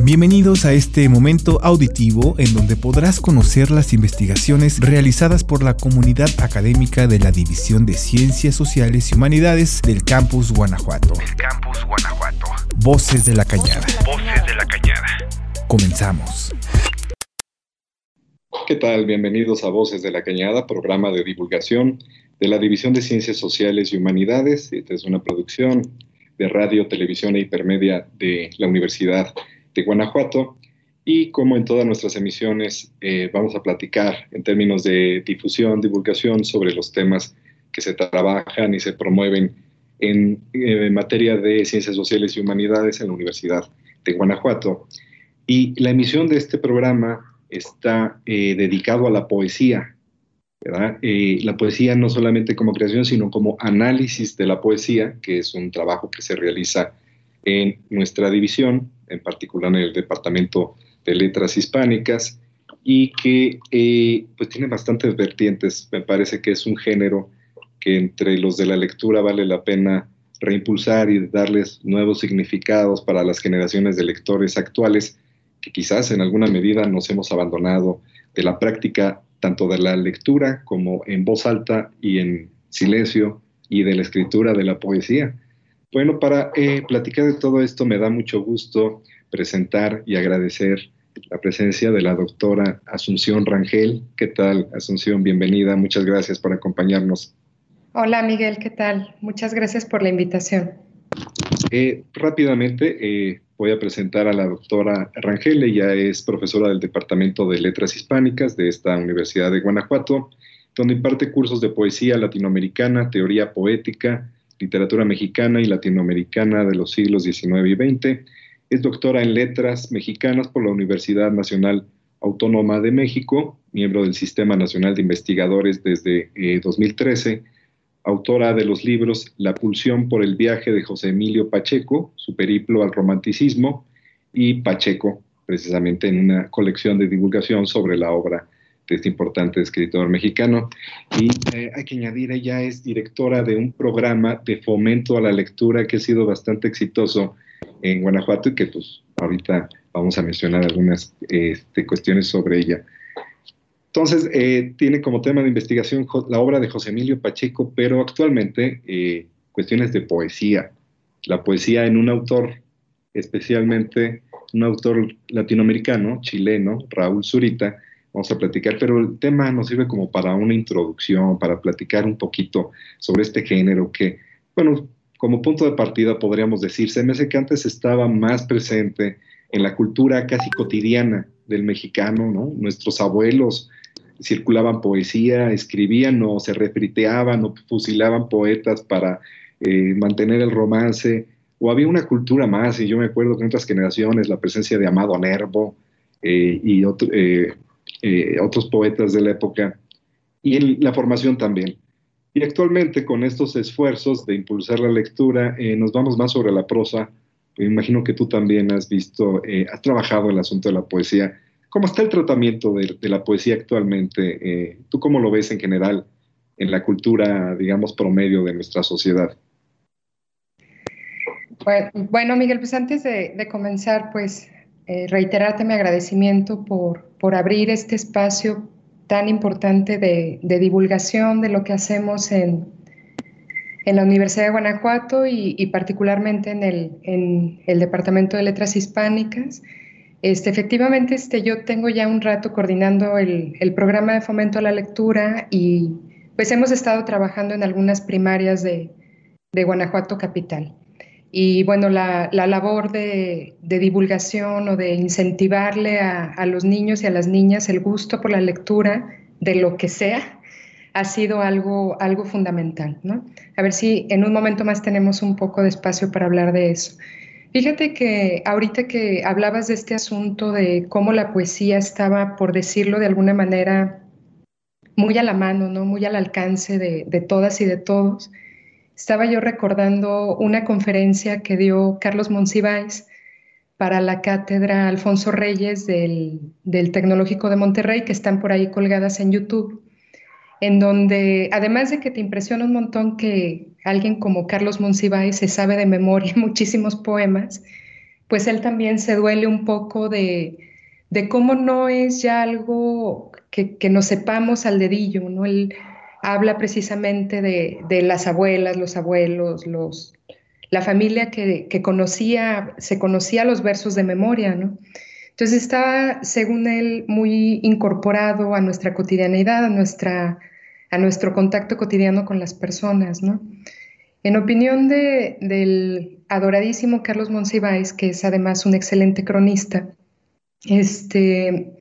Bienvenidos a este momento auditivo en donde podrás conocer las investigaciones realizadas por la comunidad académica de la División de Ciencias Sociales y Humanidades del Campus Guanajuato. Campus Guanajuato. Voces de la Cañada. Voces de la Cañada. Comenzamos. ¿Qué tal? Bienvenidos a Voces de la Cañada, programa de divulgación de la División de Ciencias Sociales y Humanidades. Esta es una producción de radio, televisión e hipermedia de la Universidad de Guanajuato. Y como en todas nuestras emisiones, eh, vamos a platicar en términos de difusión, divulgación sobre los temas que se trabajan y se promueven en, eh, materia de ciencias sociales y humanidades en la Universidad de Guanajuato. Y la emisión de este programa está eh, dedicado a la poesía. la poesía no solamente como creación, sino como análisis de la poesía, que es un trabajo que se realiza en nuestra división en particular en el Departamento de Letras Hispánicas, y que eh, pues tiene bastantes vertientes. Me parece que es un género que entre los de la lectura vale la pena reimpulsar y darles nuevos significados para las generaciones de lectores actuales que quizás en alguna medida nos hemos abandonado de la práctica tanto de la lectura como en voz alta y en silencio y de la escritura de la poesía. Bueno, para eh, platicar de todo esto me da mucho gusto presentar y agradecer la presencia de la doctora Asunción Rangel. ¿Qué tal, Asunción? Bienvenida. Muchas gracias por acompañarnos. Hola, Miguel. ¿Qué tal? Muchas gracias por la invitación. Eh, rápidamente eh, voy a presentar a la doctora Rangel. Ella es profesora del Departamento de Letras Hispánicas de esta Universidad de Guanajuato, donde imparte cursos de poesía latinoamericana, teoría poética, literatura mexicana y latinoamericana de los siglos XIX y XX. Es doctora en letras mexicanas por la Universidad Nacional Autónoma de México, miembro del Sistema Nacional de Investigadores desde 2013, eh, autora de los libros La pulsión por el viaje de José Emilio Pacheco, su periplo al romanticismo, y Pacheco, precisamente en una colección de divulgación sobre la obra este importante escritor mexicano. Y eh, hay que añadir, ella es directora de un programa de fomento a la lectura que ha sido bastante exitoso en Guanajuato y que pues ahorita vamos a mencionar algunas este, cuestiones sobre ella. Entonces, eh, tiene como tema de investigación la obra de José Emilio Pacheco, pero actualmente eh, cuestiones de poesía. La poesía en un autor, especialmente un autor latinoamericano, chileno, Raúl Zurita, vamos a platicar, pero el tema nos sirve como para una introducción, para platicar un poquito sobre este género que, bueno, como punto de partida podríamos decir, se me hace que antes estaba más presente en la cultura casi cotidiana del mexicano, ¿no? Nuestros abuelos circulaban poesía, escribían o se refriteaban o fusilaban poetas para eh, mantener el romance, o había una cultura más, y yo me acuerdo que en otras generaciones la presencia de Amado Nervo eh, y otro, eh, eh, otros poetas de la época y en la formación también. Y actualmente con estos esfuerzos de impulsar la lectura, eh, nos vamos más sobre la prosa. Me imagino que tú también has visto, eh, has trabajado el asunto de la poesía. ¿Cómo está el tratamiento de, la poesía actualmente? ¿Tú cómo lo ves en general en la cultura, digamos, promedio de nuestra sociedad? Bueno, Miguel, pues antes de comenzar, pues eh, reiterarte mi agradecimiento por, por, abrir este espacio tan importante de, divulgación de lo que hacemos en, en la Universidad de Guanajuato y, particularmente en el, en el, Departamento de Letras Hispánicas. Este, efectivamente, este, yo tengo ya un rato coordinando el, el, programa de fomento a la lectura y pues hemos estado trabajando en algunas primarias de, de Guanajuato Capital. Y bueno, la, labor de, divulgación o de incentivarle a, los niños y a las niñas el gusto por la lectura de lo que sea ha sido algo, algo fundamental. ¿no? A ver si en un momento más tenemos un poco de espacio para hablar de eso. Fíjate que ahorita que hablabas de este asunto de cómo la poesía estaba, por decirlo de alguna manera, muy a la mano, ¿no? muy al alcance de, de todas y de todos, estaba yo recordando una conferencia que dio Carlos Monsiváis para la cátedra Alfonso Reyes del, Tecnológico de Monterrey, que están por ahí colgadas en YouTube, en donde, además de que te impresiona un montón que alguien como Carlos Monsiváis se sabe de memoria muchísimos poemas, pues él también se duele un poco de, de cómo no es ya algo que, que, nos sepamos al dedillo, ¿no? Él habla precisamente de, de las abuelas, los abuelos, los, la familia que, que, conocía, se conocía los versos de memoria, ¿no? Entonces estaba, según él, muy incorporado a nuestra cotidianidad, a, nuestra, a nuestro contacto cotidiano con las personas, ¿no? En opinión de, del adoradísimo Carlos Monsiváis, que es además un excelente cronista, este,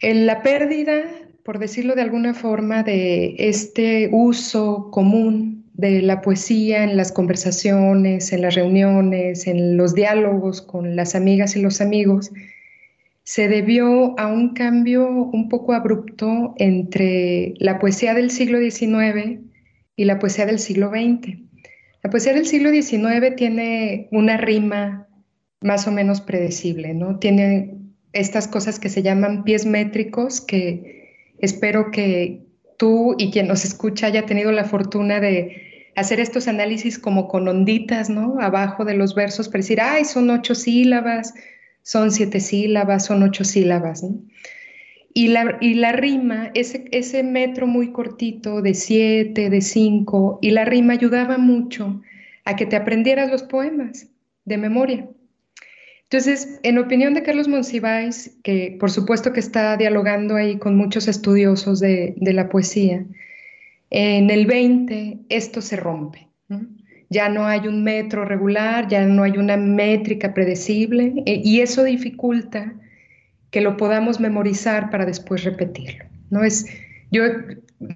en la pérdida, por decirlo de alguna forma, de este uso común de la poesía en las conversaciones, en las reuniones, en los diálogos con las amigas y los amigos, se debió a un cambio un poco abrupto entre la poesía del siglo XIX y la poesía del siglo XX. La poesía del siglo XIX tiene una rima más o menos predecible, ¿no? Tiene estas cosas que se llaman pies métricos que espero que tú y quien nos escucha haya tenido la fortuna de hacer estos análisis como con onditas, ¿no? Abajo de los versos para decir, ay, son ocho sílabas, son siete sílabas, son ocho sílabas, ¿no? Y la, y la rima, ese, ese metro muy cortito de siete, de cinco, y la rima ayudaba mucho a que te aprendieras los poemas de memoria. Entonces, en opinión de Carlos Monsiváis, que por supuesto que está dialogando ahí con muchos estudiosos de, la poesía, en el 20 esto se rompe. Ya no hay un metro regular, ya no hay una métrica predecible, eh, y eso dificulta que lo podamos memorizar para después repetirlo. ¿no? Es, yo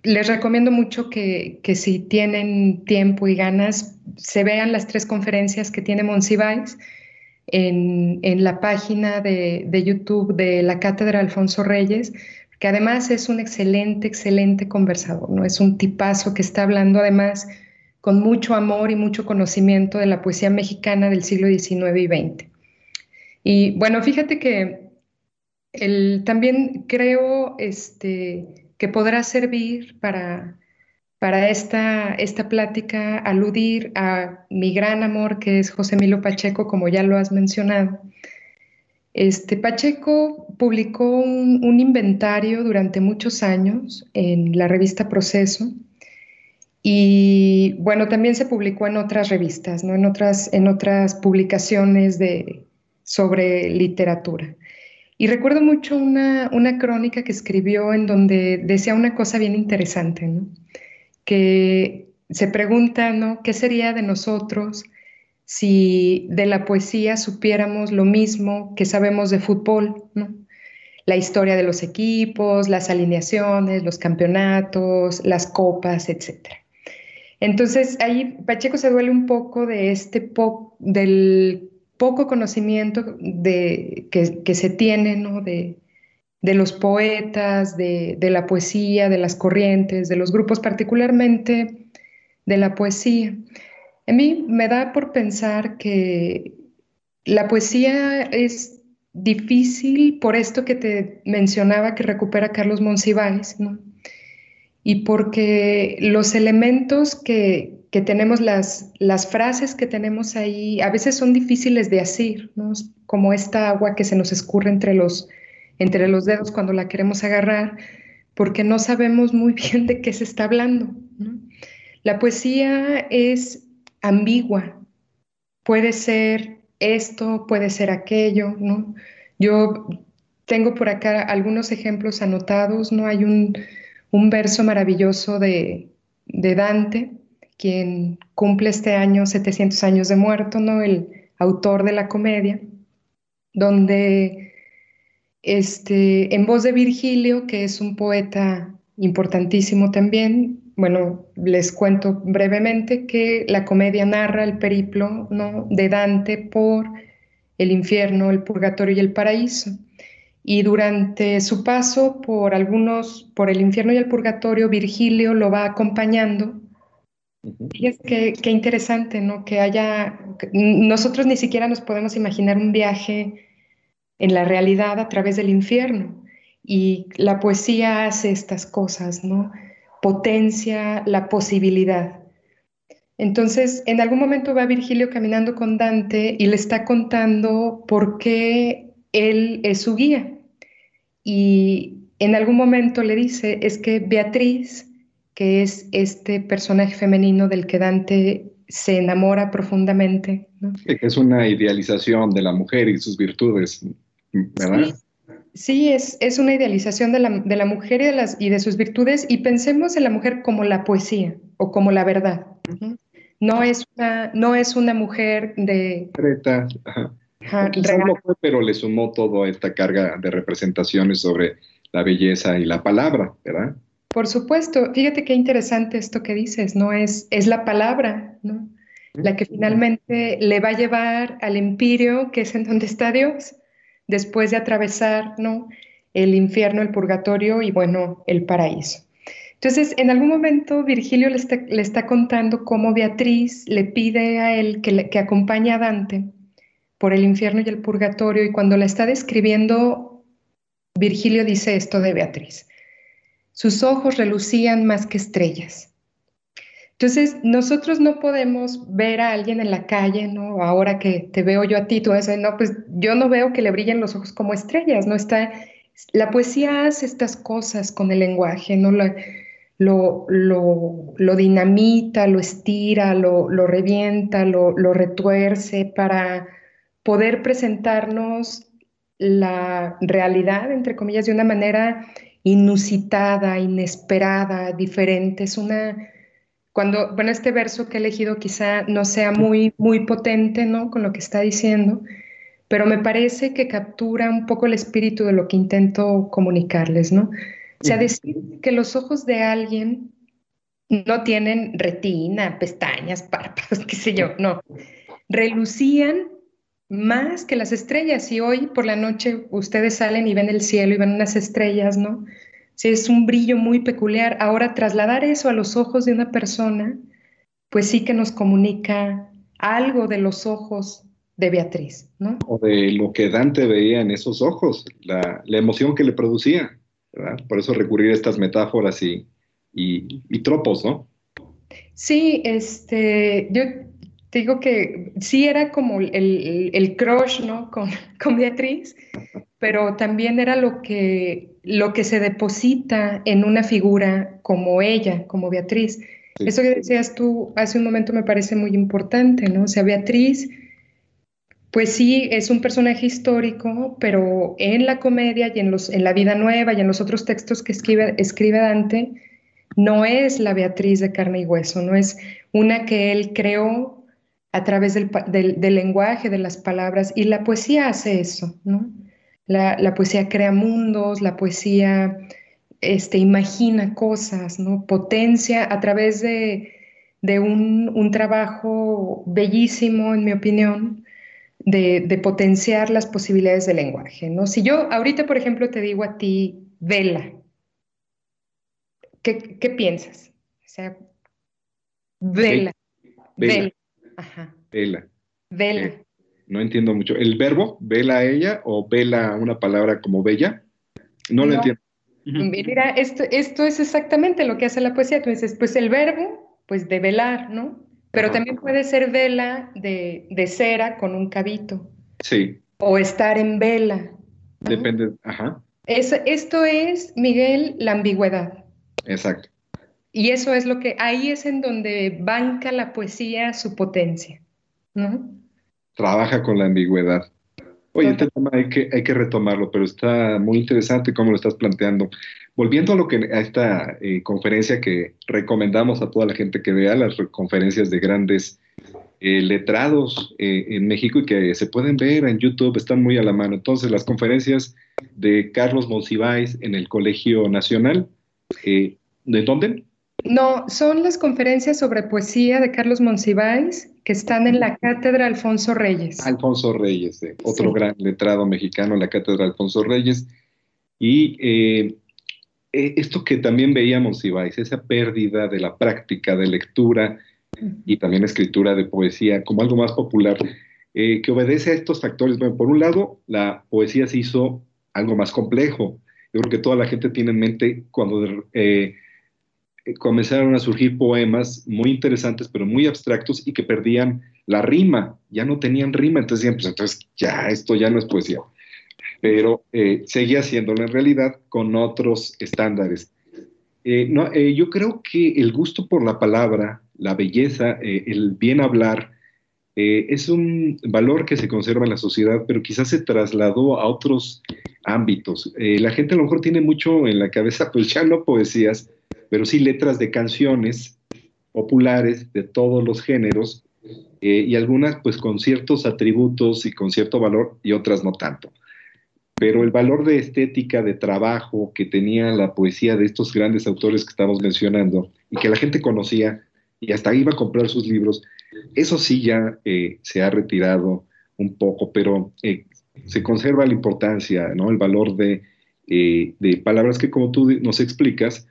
les recomiendo mucho que, que, si tienen tiempo y ganas, se vean las tres conferencias que tiene Monsiváis en, en la página de, de, YouTube de la Cátedra Alfonso Reyes, que además es un excelente, excelente conversador, ¿no? Es un tipazo que está hablando además con mucho amor y mucho conocimiento de la poesía mexicana del siglo XIX y XX. Y bueno, fíjate que el, también creo este, que podrá servir para, para esta, esta plática aludir a mi gran amor que es José Milo Pacheco, como ya lo has mencionado. Este, Pacheco publicó un, inventario durante muchos años en la revista Proceso y bueno, también se publicó en otras revistas, ¿no? en, otras, en otras publicaciones de, sobre literatura. Y recuerdo mucho una, una, crónica que escribió en donde decía una cosa bien interesante, ¿no? Que se pregunta, ¿no? ¿Qué sería de nosotros si de la poesía supiéramos lo mismo que sabemos de fútbol, ¿no? La historia de los equipos, las alineaciones, los campeonatos, las copas, etc. Entonces ahí Pacheco se duele un poco de este del poco conocimiento de, que, que se tiene ¿no? de, de, los poetas, de, de, la poesía, de las corrientes, de los grupos, particularmente de la poesía. A mí me da por pensar que la poesía es difícil por esto que te mencionaba que recupera Carlos Monsiváis, ¿no? y porque los elementos que, que tenemos las, las frases que tenemos ahí a veces son difíciles de asir, ¿no? como esta agua que se nos escurre entre los, entre los dedos cuando la queremos agarrar, porque no sabemos muy bien de qué se está hablando. La poesía es ambigua, puede ser esto, puede ser aquello. Yo tengo por acá algunos ejemplos anotados, ¿no? Hay un, un verso maravilloso de, de Dante, quien cumple este año 700 años de muerto, ¿no? El autor de la comedia, donde este, en voz de Virgilio, que es un poeta importantísimo también, bueno, les cuento brevemente que la comedia narra el periplo ¿no? de Dante por el infierno, el purgatorio y el paraíso. Y durante su paso por algunos, por el infierno y el purgatorio, Virgilio lo va acompañando y es que qué interesante, ¿no? Que haya, nosotros ni siquiera nos podemos imaginar un viaje en la realidad a través del infierno. Y la poesía hace estas cosas, ¿no? Potencia la posibilidad. Entonces, en algún momento va Virgilio caminando con Dante y le está contando por qué él es su guía. Y en algún momento le dice, es que Beatriz, que es este personaje femenino del que Dante se enamora profundamente. Es una idealización de la mujer y sus virtudes, ¿verdad? Sí, es, es, una idealización de la, de la mujer y de, las, y de, sus virtudes y pensemos en la mujer como la poesía o como la verdad. No es una, no es una mujer de... Creta. Ajá. no fue, pero le sumó toda esta carga de representaciones sobre la belleza y la palabra, ¿verdad? Por supuesto. Fíjate qué interesante esto que dices, ¿no? Es, es la palabra, ¿no? La que finalmente le va a llevar al empirio, que es en donde está Dios, después de atravesar, ¿no? El infierno, el purgatorio y, bueno, el paraíso. Entonces, en algún momento Virgilio le está, contando cómo Beatriz le pide a él que, que acompañe a Dante por el infierno y el purgatorio, y cuando la está describiendo, Virgilio dice esto de Beatriz. Sus ojos relucían más que estrellas. Entonces, nosotros no podemos ver a alguien en la calle, ¿no? Ahora que te veo yo a ti, tú dices, no, pues yo no veo que le brillen los ojos como estrellas, ¿no? Está, la poesía hace estas cosas con el lenguaje, ¿no? La, lo, lo, dinamita, lo estira, lo, revienta, lo, retuerce para poder presentarnos la realidad, entre comillas, de una manera inusitada, inesperada, diferente. Es una, cuando, bueno, este verso que he elegido quizá no sea muy, muy potente, ¿no? Con lo que está diciendo, pero me parece que captura un poco el espíritu de lo que intento comunicarles, ¿no? O sea, decir que los ojos de alguien no tienen retina, pestañas, párpados, qué sé yo, no. Relucían más que las estrellas. Y hoy por la noche ustedes salen y ven el cielo y ven unas estrellas, ¿no? Sí, es un brillo muy peculiar. Ahora, trasladar eso a los ojos de una persona, pues sí que nos comunica algo de los ojos de Beatriz, ¿no? O de lo que Dante veía en esos ojos, la, la emoción que le producía. Por eso recurrir a estas metáforas y, y, tropos, ¿no? Sí, este, yo te digo que sí era como el, el, crush, ¿no? Con, con, Beatriz, pero también era lo que, lo que se deposita en una figura como ella, como Beatriz. Eso que decías tú hace un momento me parece muy importante, ¿no? O sea, Beatriz pues sí, es un personaje histórico, pero en la comedia y en, los, en la vida nueva y en los otros textos que escribe, escribe Dante, no es la Beatriz de carne y hueso, no es una que él creó a través del, lenguaje, de las palabras, y la poesía hace eso, ¿no? La, poesía crea mundos, la poesía este, imagina cosas, ¿no? Potencia a través de, un, un trabajo bellísimo, en mi opinión, de, potenciar las posibilidades del lenguaje, ¿no? Si yo ahorita, por ejemplo, te digo a ti, vela, ¿qué, piensas? O sea, vela. Vela. Ajá. Vela. Vela. Eh, no entiendo mucho. ¿El verbo, vela a ella o vela una palabra como bella? No, lo entiendo. Mira, esto, esto es exactamente lo que hace la poesía. Tú dices, pues el verbo, pues de velar, ¿no? Pero también puede ser vela de, cera con un cabito. Sí. O estar en vela. Depende, ajá. esto es, Miguel, la ambigüedad. Exacto. Y eso es lo que, ahí es en donde banca la poesía su potencia, ¿no? Trabaja con la ambigüedad. Oye, este tema hay que, hay que retomarlo, pero está muy interesante cómo lo estás planteando. Volviendo a, lo que, a esta eh, conferencia que recomendamos a toda la gente que vea, las conferencias de grandes eh, letrados eh, en México y que se pueden ver en YouTube, están muy a la mano. Entonces, las conferencias de Carlos Monsiváis en el Colegio Nacional, ¿de dónde? No, son las conferencias sobre poesía de Carlos Monsiváis que están en la Cátedra Alfonso Reyes. Alfonso Reyes, otro gran letrado mexicano, la Cátedra Alfonso Reyes. Y eh, esto que también veíamos, Ibáis, esa pérdida de la práctica de lectura y también escritura de poesía como algo más popular, eh, que obedece a estos factores. Bueno, por un lado, la poesía se hizo algo más complejo. Yo creo que toda la gente tiene en mente cuando eh, eh, comenzaron a surgir poemas muy interesantes, pero muy abstractos y que perdían la rima, ya no tenían rima, entonces decían, pues entonces ya, esto ya no es poesía. Pero eh, seguía haciéndolo en realidad con otros estándares. Eh, no, yo creo que el gusto por la palabra, la belleza, el bien hablar, es un valor que se conserva en la sociedad, pero quizás se trasladó a otros ámbitos. la gente a lo mejor tiene mucho en la cabeza, pues ya no poesías, pero sí letras de canciones populares de todos los géneros eh, y algunas pues con ciertos atributos y con cierto valor y otras no tanto. Pero el valor de estética, de trabajo que tenía la poesía de estos grandes autores que estamos mencionando y que la gente conocía y hasta iba a comprar sus libros, eso sí ya eh, se ha retirado un poco, pero eh, se conserva la importancia, ¿no? el valor de, de palabras que como tú nos explicas,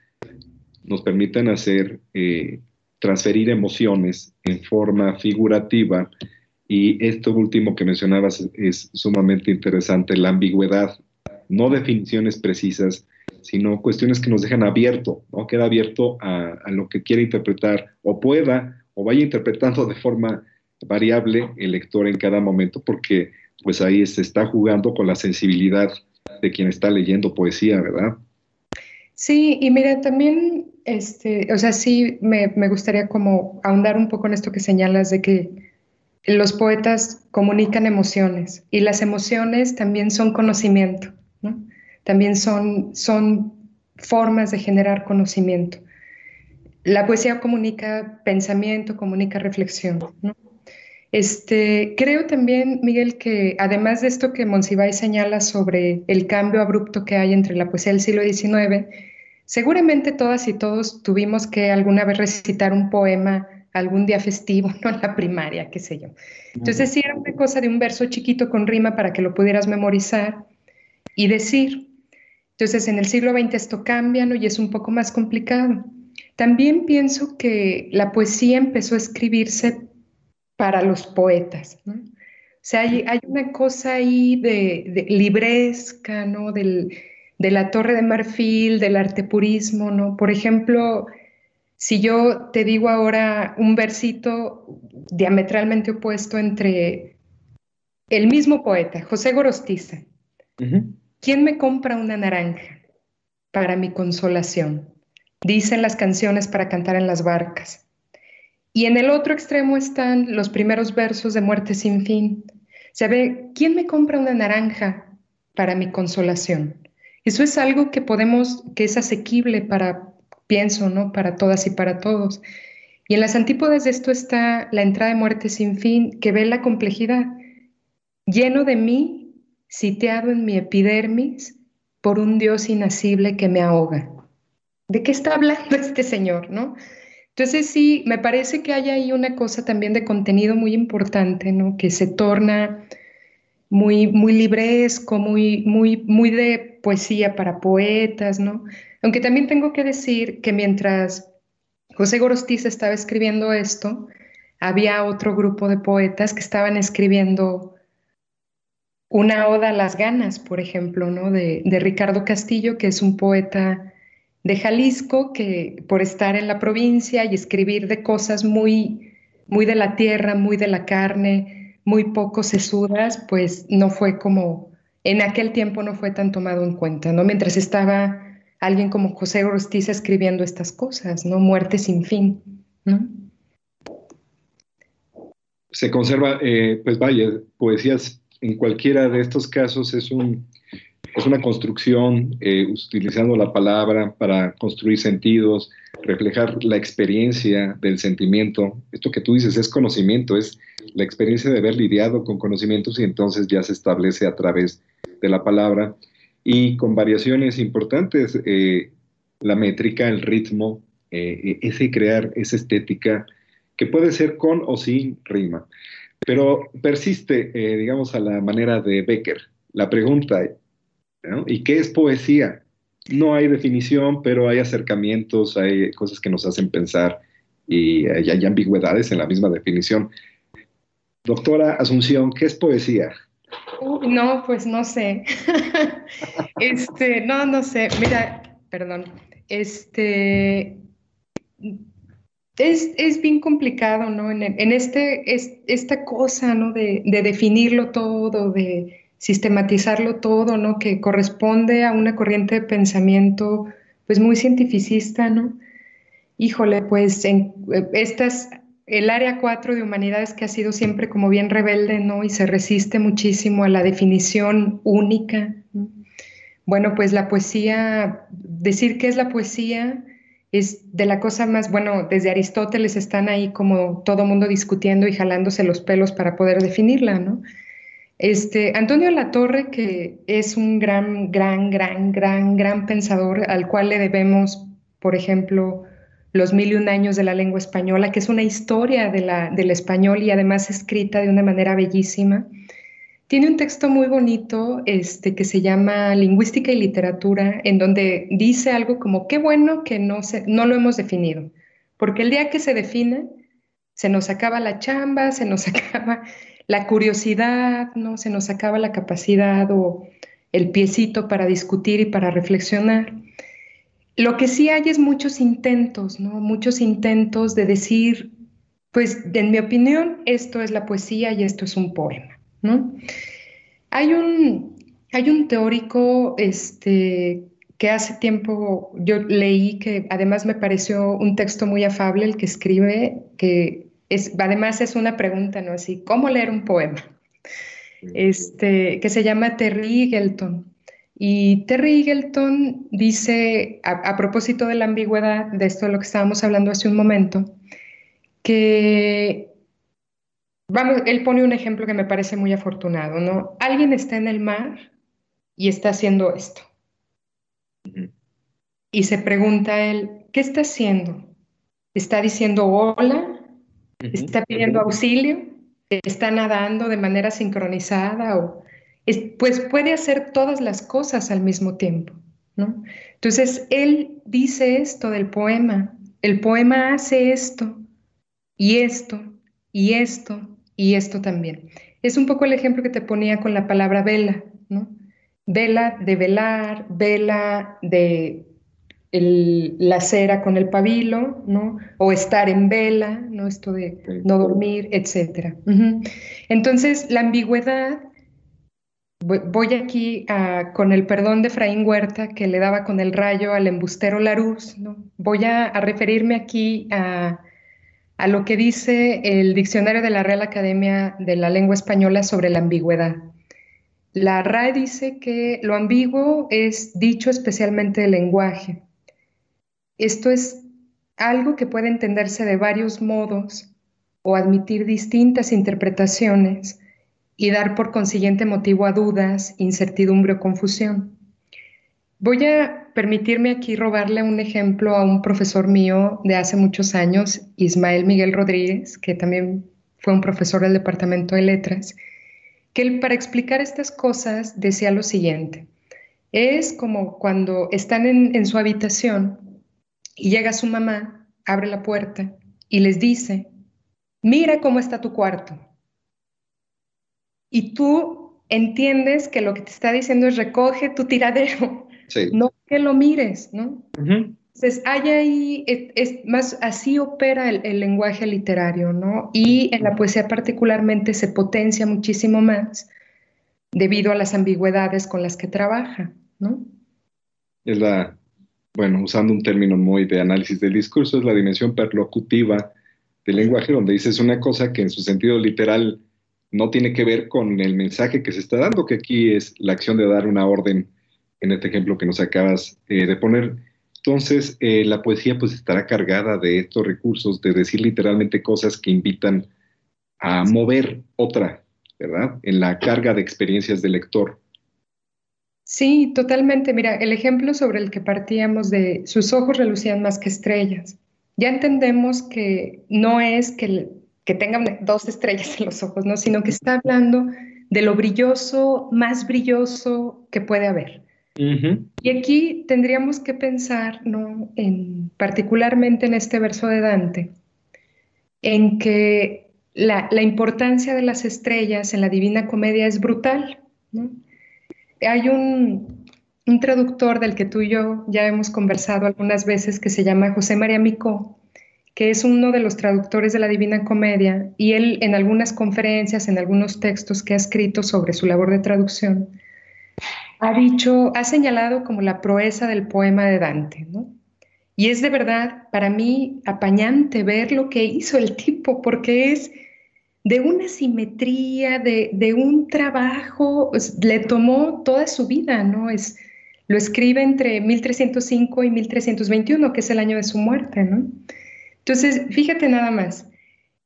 nos permiten hacer, eh, transferir emociones en forma figurativa. Y esto último que mencionabas es, sumamente interesante, la ambigüedad, no definiciones precisas, sino cuestiones que nos dejan abierto, ¿no? Queda abierto a, a lo que quiera interpretar o pueda o vaya interpretando de forma variable el lector en cada momento, porque pues ahí se está jugando con la sensibilidad de quien está leyendo poesía, ¿verdad? Sí, y mira, también, este, o sea, sí me, gustaría como ahondar un poco en esto que señalas de que los poetas comunican emociones y las emociones también son conocimiento, ¿no? También son, son formas de generar conocimiento. La poesía comunica pensamiento, comunica reflexión. Este, creo también, Miguel, que además de esto que Monsiváis señala sobre el cambio abrupto que hay entre la poesía del siglo XIX, seguramente todas y todos tuvimos que alguna vez recitar un poema algún día festivo, ¿no? En la primaria, qué sé yo. Entonces, sí era una cosa de un verso chiquito con rima para que lo pudieras memorizar y decir. Entonces, en el siglo XX esto cambia, ¿no? Y es un poco más complicado. También pienso que la poesía empezó a escribirse para los poetas. ¿no? O sea, hay, una cosa ahí de, libresca, ¿no? Del, de la torre de marfil, del arte purismo, ¿no? Por ejemplo, si yo te digo ahora un versito diametralmente opuesto entre el mismo poeta, José Gorostiza, ¿quién me compra una naranja para mi consolación? Dicen las canciones para cantar en las barcas. Y en el otro extremo están los primeros versos de Muerte sin fin. Se ve, ¿quién me compra una naranja para mi consolación? Eso es algo que podemos, que es asequible para, pienso, ¿no? Para todas y para todos. Y en las antípodas de esto está la entrada de Muerte sin fin, que ve la complejidad. Lleno de mí, sitiado en mi epidermis, por un Dios inacible que me ahoga. ¿De qué está hablando este señor, no? Entonces sí, me parece que hay ahí una cosa también de contenido muy importante, ¿no? Que se torna muy, muy libresco, muy, muy, muy de poesía para poetas, ¿no? Aunque también tengo que decir que mientras José Gorostiza estaba escribiendo esto, había otro grupo de poetas que estaban escribiendo una oda a las ganas, por ejemplo, ¿no? De, de Ricardo Castillo, que es un poeta de Jalisco, que por estar en la provincia y escribir de cosas muy, muy de la tierra, muy de la carne, muy poco sesudas, pues no fue como, en aquel tiempo no fue tan tomado en cuenta, ¿no? Mientras estaba alguien como José Orostiza escribiendo estas cosas, ¿no? Muerte sin fin, ¿no? Se conserva, eh, pues vaya, poesías en cualquiera de estos casos es un es una construcción eh, utilizando la palabra para construir sentidos, reflejar la experiencia del sentimiento. Esto que tú dices es conocimiento, es la experiencia de haber lidiado con conocimientos y entonces ya se establece a través de la palabra y con variaciones importantes, eh, la métrica, el ritmo, eh, ese crear esa estética que puede ser con o sin rima, pero persiste, digamos, a la manera de Becker. La pregunta, ¿Y qué es poesía? No hay definición, pero hay acercamientos, hay cosas que nos hacen pensar y hay ambigüedades en la misma definición. Doctora Asunción, ¿qué es poesía? no, pues no sé. este, no, no sé. Mira, perdón. Este, es, bien complicado, ¿no? En, este, es, esta cosa, ¿no? De, de, definirlo todo, de sistematizarlo todo, ¿no? Que corresponde a una corriente de pensamiento, pues muy cientificista, ¿no? Híjole, pues en estas, el área 4 de humanidades que ha sido siempre como bien rebelde, ¿no? Y se resiste muchísimo a la definición única. Bueno, pues la poesía, decir qué es la poesía, es de la cosa más, bueno, desde Aristóteles están ahí como todo mundo discutiendo y jalándose los pelos para poder definirla, ¿no? Este, Antonio Latorre, que es un gran, gran, gran, gran, gran pensador al cual le debemos, por ejemplo, los mil años de la lengua española, que es una historia del español y además escrita de una manera bellísima. Tiene un texto muy bonito este, que se llama Lingüística y Literatura, en donde dice algo como, qué bueno que no, se, no lo hemos definido, porque el día que se define, se nos acaba la chamba, se nos acaba la curiosidad, ¿no? se nos acaba la capacidad o el piecito para discutir y para reflexionar. Lo que sí hay es muchos intentos, ¿no? muchos intentos de decir, pues en mi opinión, esto es la poesía y esto es un poema. Hay un, hay un teórico este, que hace tiempo yo leí que además me pareció un texto muy afable el que escribe, que es, además es una pregunta, ¿no? Así, ¿cómo leer un poema? Este, que se llama Terry Eagleton. Y Terry Eagleton dice, a propósito de la ambigüedad, de esto de lo que estábamos hablando hace un momento, que Vamos, él pone un ejemplo que me parece muy afortunado, ¿no? Alguien está en el mar y está haciendo esto. Y se pregunta él, ¿qué está haciendo? ¿Está diciendo hola? ¿Está pidiendo auxilio? ¿Está nadando de manera sincronizada? O, pues puede hacer todas las cosas al mismo tiempo, ¿no? Entonces, él dice esto del poema. El poema hace esto y esto y esto y esto también. Es un poco el ejemplo que te ponía con la palabra vela, ¿no? Vela de velar, vela de la cera con el pabilo, ¿no? O estar en vela, ¿no? Esto de no dormir, etc. Entonces, la ambigüedad, voy aquí con el perdón de Fraín Huerta, que le daba con el rayo al embustero Larus. Voy a referirme aquí a a lo que dice el diccionario de la Real Academia de la Lengua Española sobre la ambigüedad. La RAE dice que lo ambiguo es dicho especialmente del lenguaje. Esto es algo que puede entenderse de varios modos o admitir distintas interpretaciones y dar por consiguiente motivo a dudas, incertidumbre o confusión. Voy a permitirme aquí robarle un ejemplo a un profesor mío de hace muchos años, Ismael Miguel Rodríguez, que también fue un profesor del Departamento de Letras, que él para explicar estas cosas decía lo siguiente. Es como cuando están en, en su habitación y llega su mamá, abre la puerta y les dice, mira cómo está tu cuarto. Y tú entiendes que lo que te está diciendo es recoge tu tiradero no que lo mires, ¿no? Entonces, hay ahí, es, más, así opera el, lenguaje literario, ¿no? Y en la poesía particularmente se potencia muchísimo más debido a las ambigüedades con las que trabaja, ¿no? Es la, bueno, usando un término muy de análisis del discurso, es la dimensión perlocutiva del lenguaje, donde dices una cosa que en su sentido literal no tiene que ver con el mensaje que se está dando, que aquí es la acción de dar una orden en este ejemplo que nos acabas eh, de poner. Entonces, eh, la poesía pues estará cargada de estos recursos, de decir literalmente cosas que invitan a mover otra, ¿verdad? En la carga de experiencias del lector. Sí, totalmente. Mira, el ejemplo sobre el que partíamos de sus ojos relucían más que estrellas. Ya entendemos que no es que, que tengan dos estrellas en los ojos, ¿no? Sino que está hablando de lo brilloso, más brilloso que puede haber. Y aquí tendríamos que pensar, ¿no? en, particularmente en este verso de Dante, en que la, importancia de las estrellas en la Divina Comedia es brutal. Hay un, traductor del que tú y yo ya hemos conversado algunas veces que se llama José María Micó, que es uno de los traductores de la Divina Comedia, y él en algunas conferencias, en algunos textos que ha escrito sobre su labor de traducción, ha dicho, ha señalado como la proeza del poema de Dante. Y es de verdad para mí apañante ver lo que hizo el tipo, porque es de una simetría, de, un trabajo, le tomó toda su vida, ¿no? Es, lo escribe entre 1305 y 1321, que es el año de su muerte, ¿no? Entonces, fíjate nada más,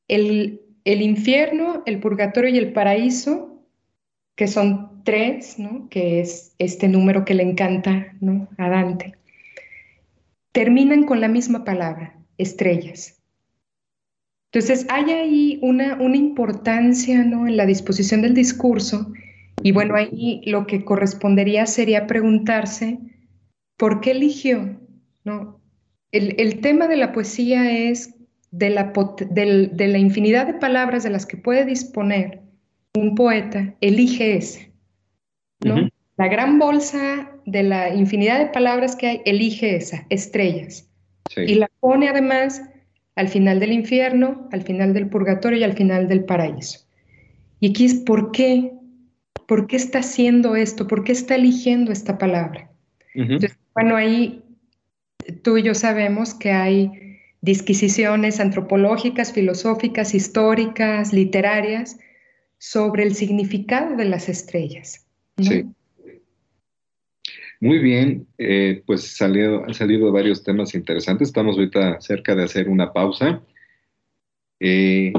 el, infierno, el purgatorio y el paraíso, que son tres, ¿no? Que es este número que le encanta, ¿no? A Dante, terminan con la misma palabra, estrellas. Entonces, hay ahí una, una importancia ¿no? en la disposición del discurso y bueno, ahí lo que correspondería sería preguntarse, ¿por qué eligió? ¿no? El, tema de la poesía es de la, de la infinidad de palabras de las que puede disponer un poeta, elige ese. ¿no? La gran bolsa de la infinidad de palabras que hay, elige esa, estrellas. Y la pone además al final del infierno, al final del purgatorio y al final del paraíso. Y aquí es por qué, por qué está haciendo esto, por qué está eligiendo esta palabra. Entonces, bueno, ahí tú y yo sabemos que hay disquisiciones antropológicas, filosóficas, históricas, literarias sobre el significado de las estrellas. Sí. Muy bien, eh, pues han salido varios temas interesantes. Estamos ahorita cerca de hacer una pausa. Eh,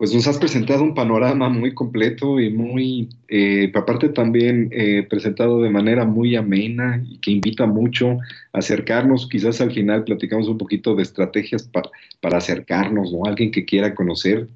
pues nos has presentado un panorama muy completo y muy, eh, aparte también presentado de manera muy amena y que invita mucho a acercarnos. Quizás al final platicamos un poquito de estrategias para acercarnos, o Alguien que quiera conocer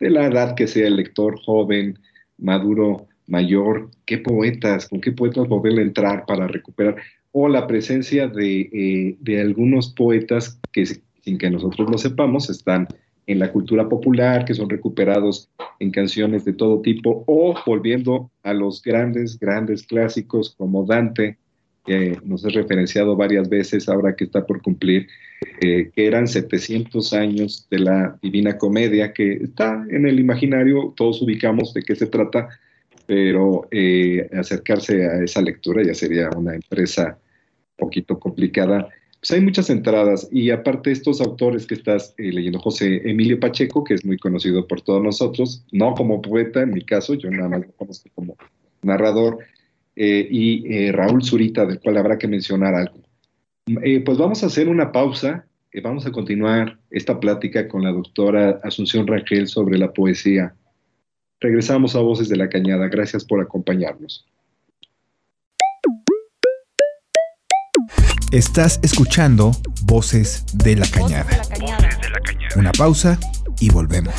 de la edad que sea el lector joven, maduro, mayor, qué poetas, con qué poetas poder entrar para recuperar, o la presencia de, eh, algunos poetas que sin que nosotros lo sepamos están en la cultura popular, que son recuperados en canciones de todo tipo, o volviendo a los grandes, grandes clásicos como Dante, que nos he referenciado varias veces ahora que está por cumplir, eh, que eran 700 años de la Divina Comedia, que está en el imaginario, todos ubicamos de qué se trata, pero eh, acercarse a esa lectura ya sería una empresa un poquito complicada. Pues hay muchas entradas y aparte estos autores que estás eh, leyendo, José Emilio Pacheco, que es muy conocido por todos nosotros, no como poeta en mi caso, yo nada más lo conozco como narrador, eh, y Raúl Zurita, del cual habrá que mencionar algo. pues vamos a hacer una pausa, vamos a continuar esta plática con la doctora Asunción Raquel sobre la poesía. Regresamos a Voces de la Cañada. Gracias por acompañarnos. Estás escuchando Voces de la Cañada. Una pausa y volvemos.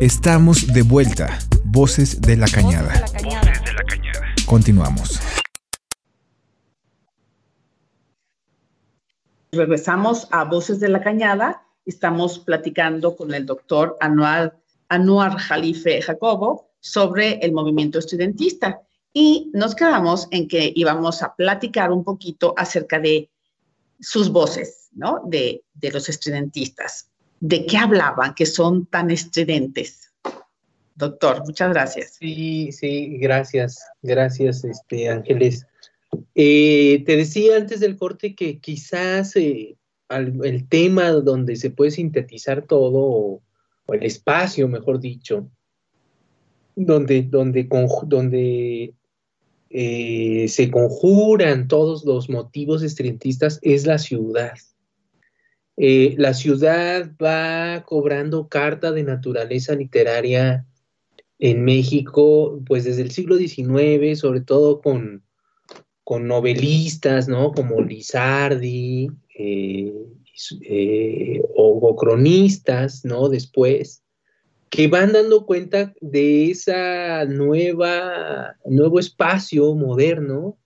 Estamos de vuelta. Voces de la Cañada. Voces de la Cañada. Continuamos. Regresamos a Voces de la Cañada estamos platicando con el doctor Anuar, Anuar Jalife Jacobo sobre el movimiento estudiantista y nos quedamos en que íbamos a platicar un poquito acerca de sus voces, ¿no? De, de los estudiantistas. ¿De qué hablaban que son tan estridentes? Doctor, muchas gracias. Sí, sí, gracias, gracias, este, Ángeles. Eh, te decía antes del corte que quizás eh, el tema donde se puede sintetizar todo, o, el espacio, mejor dicho, donde, donde, donde eh, se conjuran todos los motivos estridentistas, es la ciudad. Eh, la ciudad va cobrando carta de naturaleza literaria en México, pues desde el siglo XIX, sobre todo con, con novelistas, ¿no? Como Lizardi, eh, eh, o, cronistas, ¿no? Después, que van dando cuenta de esa nueva, nuevo espacio moderno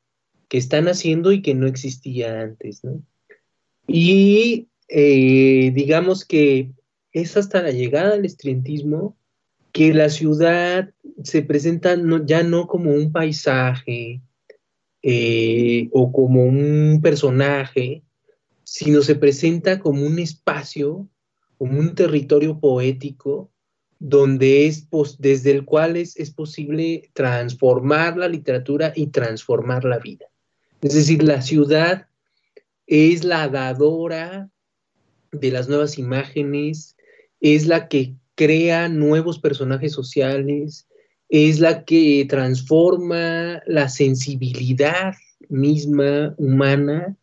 que están haciendo y que no existía antes. Y eh, digamos que es hasta la llegada del estrientismo que la ciudad se presenta ya no como un paisaje o como un personaje, sino se presenta como un espacio, como un territorio poético donde es desde el cual es, es posible transformar la literatura y transformar la vida. Es decir, la ciudad es la dadora de las nuevas imágenes, es la que crea nuevos personajes sociales, es la que transforma la sensibilidad misma humana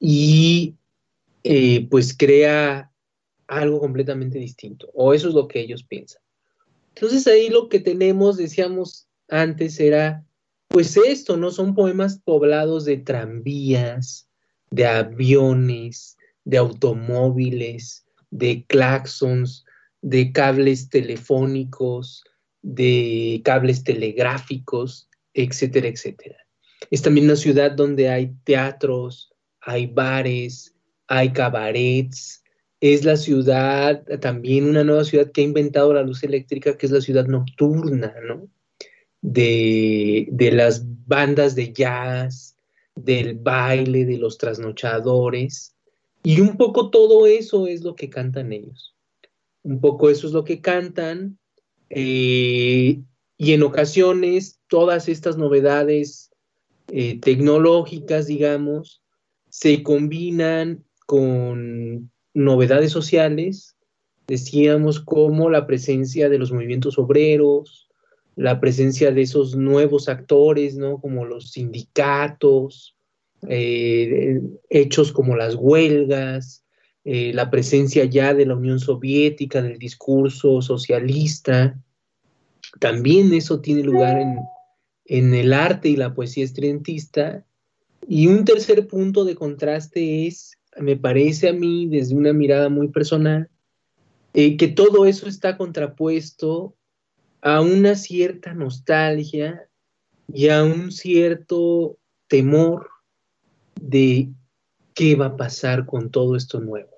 y eh, pues crea algo completamente distinto, o eso es lo que ellos piensan. Entonces ahí lo que tenemos, decíamos antes, era pues esto, ¿no? Son poemas poblados de tranvías, de aviones, de automóviles, de claxons, de cables telefónicos, de cables telegráficos, etcétera, etcétera. Es también una ciudad donde hay teatros, hay bares, hay cabarets, es la ciudad, también una nueva ciudad que ha inventado la luz eléctrica, que es la ciudad nocturna, ¿no? De, las bandas de jazz, del baile, de los trasnochadores. Y un poco todo eso es lo que cantan ellos. Un poco eso es lo que cantan. Eh, y en ocasiones todas estas novedades eh, tecnológicas, digamos, se combinan con novedades sociales, decíamos como la presencia de los movimientos obreros, la presencia de esos nuevos actores, ¿no? Como los sindicatos, eh, hechos como las huelgas, eh, la presencia ya de la Unión Soviética, del discurso socialista. También eso tiene lugar en, en el arte y la poesía estridentista. Y un tercer punto de contraste es me parece a mí, desde una mirada muy personal, eh, que todo eso está contrapuesto a una cierta nostalgia y a un cierto temor de qué va a pasar con todo esto nuevo.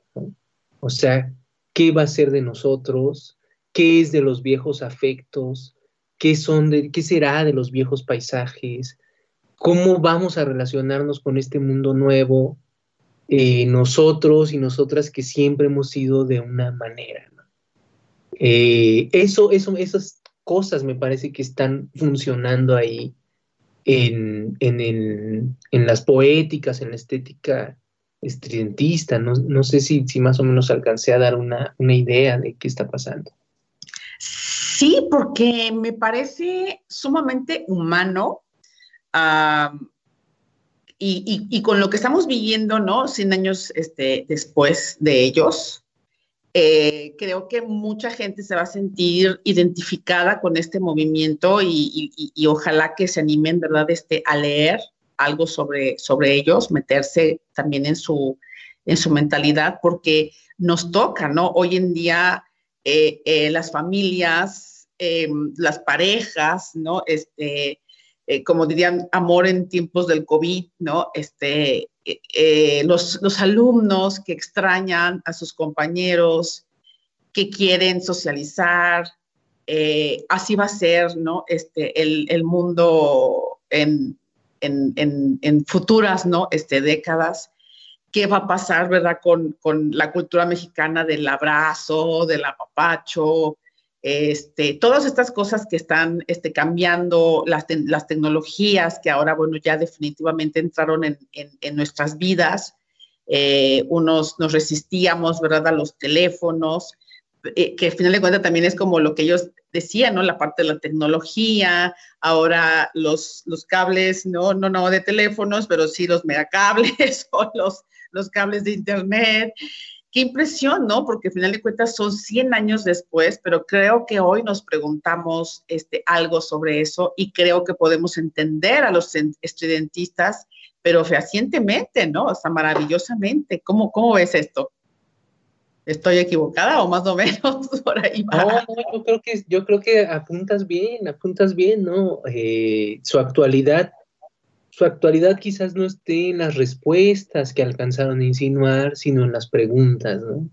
O sea, qué va a ser de nosotros, qué es de los viejos afectos, qué, son de, qué será de los viejos paisajes, cómo vamos a relacionarnos con este mundo nuevo, eh, nosotros y nosotras que siempre hemos sido de una manera. Eh, eso, eso, esas cosas me parece que están funcionando ahí en, las poéticas, en la estética estridentista. No, sé si, si, más o menos alcancé a dar una, idea de qué está pasando. Sí, porque me parece sumamente humano y, con lo que estamos viviendo, ¿no? 100 años este, después de ellos, eh, creo que mucha gente se va a sentir identificada con este movimiento y, ojalá que se animen, ¿verdad?, este, a leer algo sobre, sobre ellos, meterse también en su, en su mentalidad, porque nos toca, ¿no? Hoy en día eh, eh, las familias, em, las parejas, ¿no? Este, eh, como dirían, amor en tiempos del COVID, ¿no? Este, eh, eh, los, alumnos que extrañan a sus compañeros, que quieren socializar, así va a ser, ¿no? Este, el, mundo en, futuras, ¿no? Este, décadas. ¿Qué va a pasar, verdad, con, con la cultura mexicana del abrazo, del apapacho, este, todas estas cosas que están este, cambiando, las, las, tecnologías que ahora, bueno, ya definitivamente entraron en, en, nuestras vidas. Eh, unos nos resistíamos, ¿verdad?, a los teléfonos, eh, que al final de cuentas también es como lo que ellos decían, ¿no? La parte de la tecnología, ahora los, los cables, no, no, no de teléfonos, pero sí los megacables o los, los cables de internet qué impresión, ¿no? Porque al final de cuentas son 100 años después, pero creo que hoy nos preguntamos este, algo sobre eso y creo que podemos entender a los estudiantistas, pero fehacientemente, ¿no? O sea, maravillosamente. ¿Cómo, cómo ves esto? ¿Estoy equivocada o más o menos por ahí va? No, yo creo que, yo creo que apuntas bien, apuntas bien, ¿no? Eh, su actualidad su actualidad quizás no esté en las respuestas que alcanzaron a insinuar, sino en las preguntas, ¿no?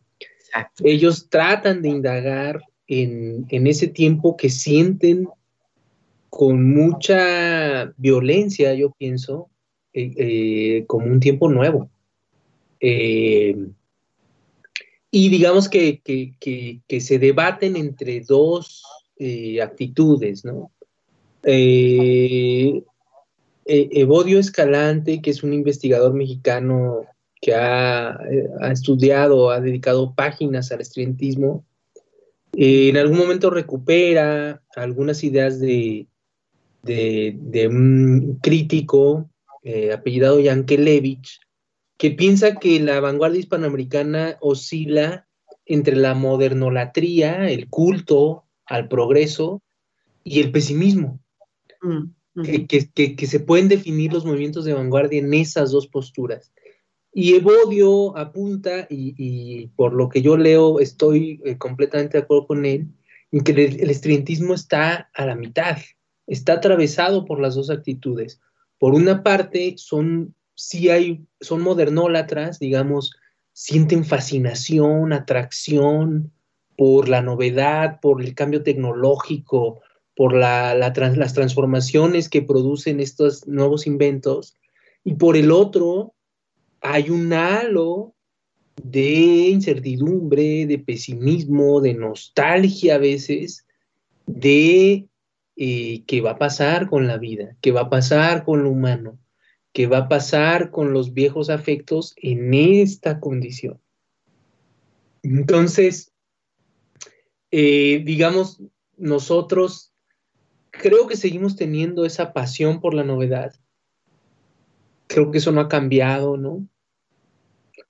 Ellos tratan de indagar en, ese tiempo que sienten con mucha violencia, yo pienso, eh, eh, como un tiempo nuevo. Eh, y digamos que, se debaten entre dos actitudes, ¿no? Eh, Evodio Escalante, que es un investigador mexicano que ha, estudiado, ha dedicado páginas al estudiantismo, en algún momento recupera algunas ideas de, un crítico apellidado Yankelevich, que piensa que la vanguardia hispanoamericana oscila entre la modernolatría, el culto al progreso y el pesimismo. Mm, que, se pueden definir los movimientos de vanguardia en esas dos posturas. Y Evodio apunta, y, por lo que yo leo estoy eh, completamente de acuerdo con él, en que el, el estridentismo está a la mitad, está atravesado por las dos actitudes. Por una parte, son sí hay, son modernólatras, digamos, sienten fascinación, atracción por la novedad, por el cambio tecnológico, por la, las transformaciones que producen estos nuevos inventos. Y por el otro, hay un halo de incertidumbre, de pesimismo, de nostalgia a veces, de eh, qué va a pasar con la vida, qué va a pasar con lo humano qué va a pasar con los viejos afectos en esta condición. Entonces, eh, digamos, nosotros creo que seguimos teniendo esa pasión por la novedad. Creo que eso no ha cambiado, ¿no?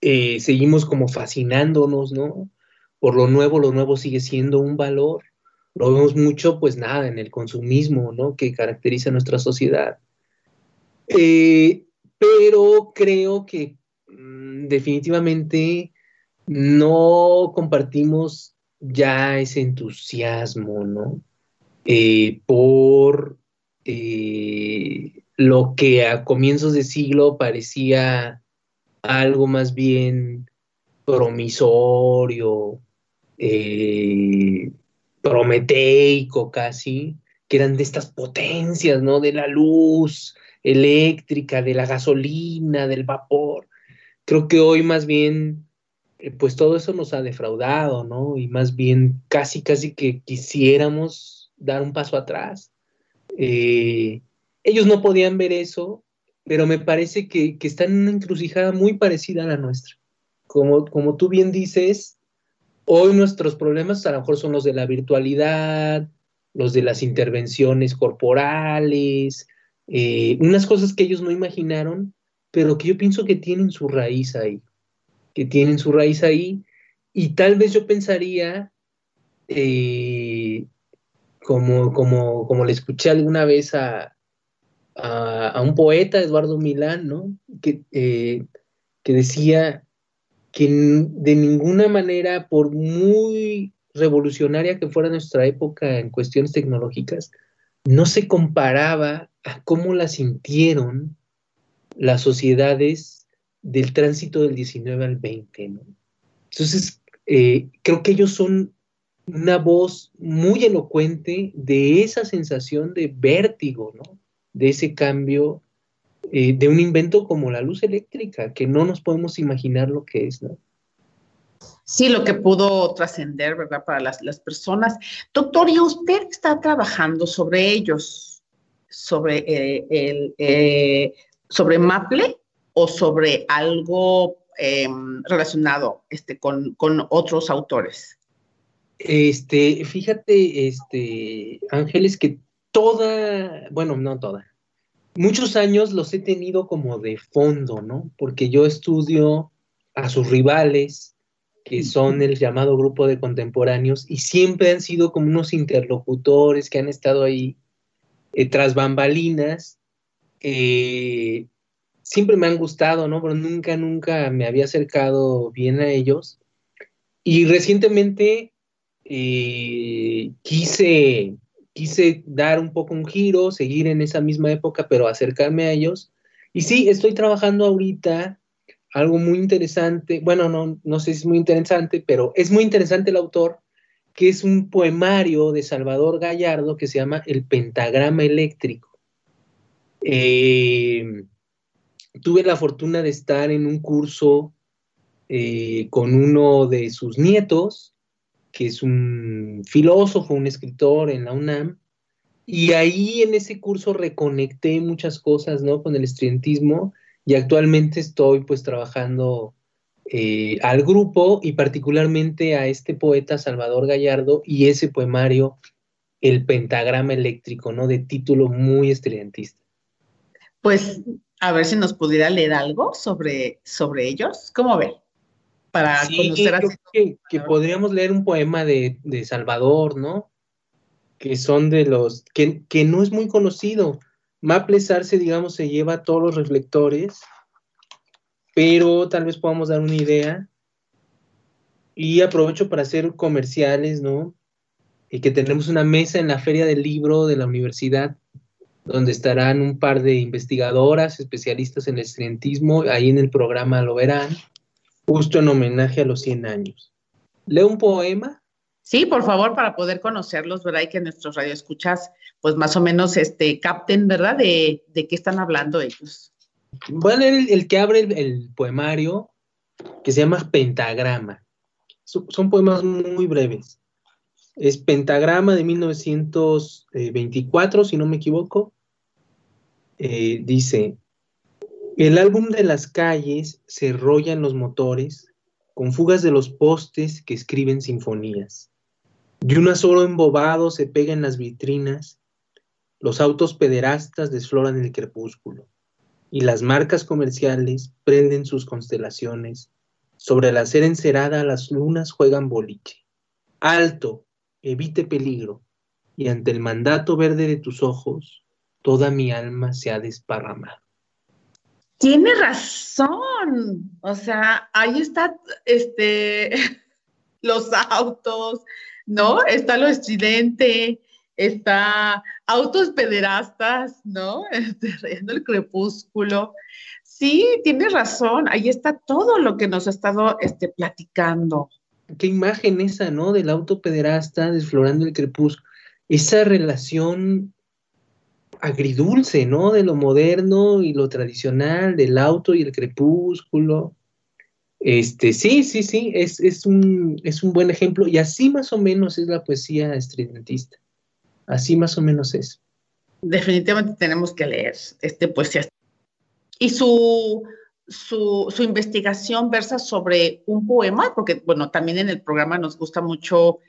Eh, seguimos como fascinándonos, ¿no? Por lo nuevo, lo nuevo sigue siendo un valor. Lo vemos mucho, pues nada, en el consumismo, ¿no? Que caracteriza nuestra sociedad. Eh, pero creo que mm, definitivamente no compartimos ya ese entusiasmo, ¿no? Eh, por eh, lo que a comienzos de siglo parecía algo más bien promisorio, prometeico casi, que eran de estas potencias, ¿no? De la luz, eléctrica, de la gasolina, del vapor. Creo que hoy más bien, eh, pues todo eso nos ha defraudado, ¿no? Y más bien casi, casi que quisiéramos dar un paso atrás. Eh, ellos no podían ver eso, pero me parece que, que, están en una encrucijada muy parecida a la nuestra. Como, como tú bien dices, hoy nuestros problemas a lo mejor son los de la virtualidad, los de las intervenciones corporales, eh, unas cosas que ellos no imaginaron, pero que yo pienso que tienen su raíz ahí, que tienen su raíz ahí, y tal vez yo pensaría, eh, como, como, como le escuché alguna vez a, a, un poeta, Eduardo Milán, ¿no? que, eh, que decía que de ninguna manera, por muy revolucionaria que fuera nuestra época en cuestiones tecnológicas, no se comparaba a cómo la sintieron las sociedades del tránsito del 19 al 20. ¿no? Entonces, eh, creo que ellos son una voz muy elocuente de esa sensación de vértigo, ¿no? de ese cambio eh, de un invento como la luz eléctrica, que no nos podemos imaginar lo que es. ¿no? sí, lo que pudo trascender, ¿verdad? Para las, personas. Doctor, ¿y usted está trabajando sobre ellos? ¿Sobre, eh, el, eh, sobre Maple o sobre algo em, relacionado este, con, otros autores? Este, fíjate, este, Ángeles, que toda, bueno, no toda, muchos años los he tenido como de fondo, ¿no? Porque yo estudio a sus rivales, que son el llamado grupo de contemporáneos y siempre han sido como unos interlocutores que han estado ahí eh, tras bambalinas. Eh, siempre me han gustado, ¿no? Pero nunca, nunca me había acercado bien a ellos. Y recientemente eh, quise, quise dar un poco un giro, seguir en esa misma época, pero acercarme a ellos. Y sí, estoy trabajando ahorita algo muy interesante, bueno, no, no sé si es muy interesante, pero es muy interesante el autor, que es un poemario de Salvador Gallardo que se llama El Pentagrama Eléctrico. Eh, tuve la fortuna de estar en un curso eh, con uno de sus nietos, que es un filósofo, un escritor en la UNAM, y ahí en ese curso reconecté muchas cosas, ¿no? Con el estudiantismo y actualmente estoy pues trabajando eh, al grupo y particularmente a este poeta Salvador Gallardo y ese poemario, El pentagrama eléctrico, ¿no? De título muy estudiantista. Pues a ver si nos pudiera leer algo sobre, sobre ellos. ¿Cómo ve? Para conocer a... que, que podríamos leer un poema de, de Salvador, ¿no? que son de los, que, que no es muy conocido. Maple Arce, digamos, se lleva todos los reflectores, pero tal vez podamos dar una idea. Y aprovecho para hacer comerciales, ¿no? Y que tenemos una mesa en la Feria del Libro de la universidad, donde estarán un par de investigadoras, especialistas en el estudiantismo, ahí en el programa lo verán, justo en homenaje a los 100 años. Leo un poema Sí, por favor, para poder conocerlos, ¿verdad? Y que nuestros radioescuchas, pues más o menos, este, capten, ¿verdad? De, qué están hablando ellos. Voy a leer el, que abre el, poemario, que se llama Pentagrama. son poemas muy breves. Es Pentagrama de 1924, si no me equivoco. Eh, dice, el álbum de las calles se enrolla los motores con fugas de los postes que escriben sinfonías. Y una solo embobado se pega en las vitrinas, los autos pederastas desfloran el crepúsculo, y las marcas comerciales prenden sus constelaciones, sobre la acera encerada las lunas juegan boliche. Alto, evite peligro, y ante el mandato verde de tus ojos, toda mi alma se ha desparramado. Tiene razón. O sea, ahí está este los autos, ¿no? Está lo estridente, está autos pederastas, ¿no? Este, el crepúsculo. Sí, tienes razón, ahí está todo lo que nos ha estado este, platicando. Qué imagen esa, ¿no? Del auto pederasta desflorando el crepúsculo. Esa relación agridulce, ¿no? De lo moderno y lo tradicional, del auto y el crepúsculo. Este, sí, sí, sí, es, es, un, es un buen ejemplo y así más o menos es la poesía estridentista. Así más o menos es. Definitivamente tenemos que leer este poesía. Y su, su, su, investigación versa sobre un poema, porque bueno, también en el programa nos gusta mucho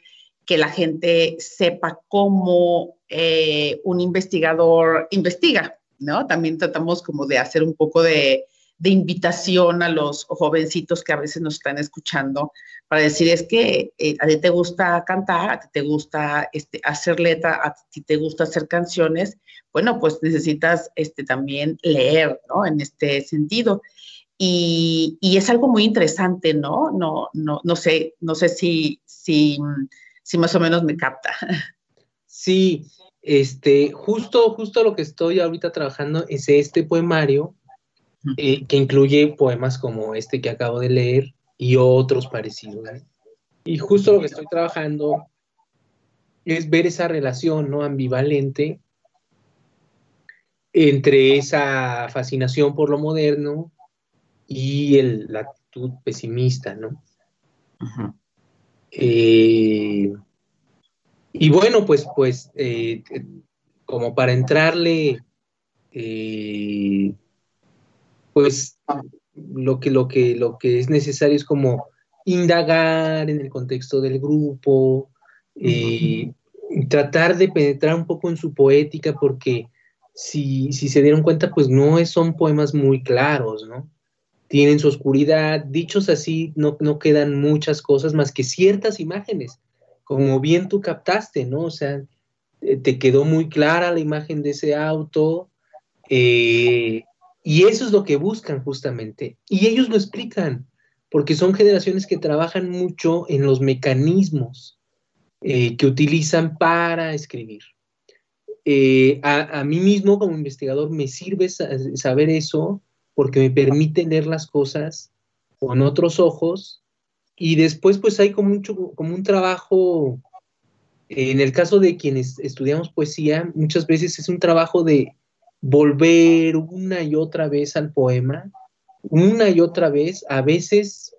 que la gente sepa cómo eh, un investigador investiga, ¿no? También tratamos como de hacer un poco de, de invitación a los jovencitos que a veces nos están escuchando para decir es que eh, a ti te gusta cantar, a ti te gusta este, hacer letra, a ti te gusta hacer canciones, bueno, pues necesitas este, también leer, ¿no? En este sentido. Y, es algo muy interesante, ¿no? No, no, no sé, no sé si, si, si más o menos me capta. Sí, este, justo, justo lo que estoy ahorita trabajando es este poemario eh, que incluye poemas como este que acabo de leer y otros parecidos. Y justo lo que estoy trabajando es ver esa relación ¿no? ambivalente entre esa fascinación por lo moderno y la actitud pesimista, ¿no? Eh, y bueno, pues, pues eh, como para entrarle pues lo que, lo que, lo que es necesario es como indagar en el contexto del grupo, y eh, tratar de penetrar un poco en su poética, porque si, se dieron cuenta, pues no son poemas muy claros, ¿no? Tienen su oscuridad, dichos así, no, no quedan muchas cosas más que ciertas imágenes, como bien tú captaste, ¿no? O sea, te quedó muy clara la imagen de ese auto, eh, y eso es lo que buscan justamente. Y ellos lo explican, porque son generaciones que trabajan mucho en los mecanismos eh, que utilizan para escribir. Eh, a, mí mismo como investigador me sirve saber eso porque me permite leer las cosas con otros ojos. Y después pues hay como como un trabajo, en el caso de quienes estudiamos poesía, muchas veces es un trabajo de volver una y otra vez al poema, una y otra vez, a veces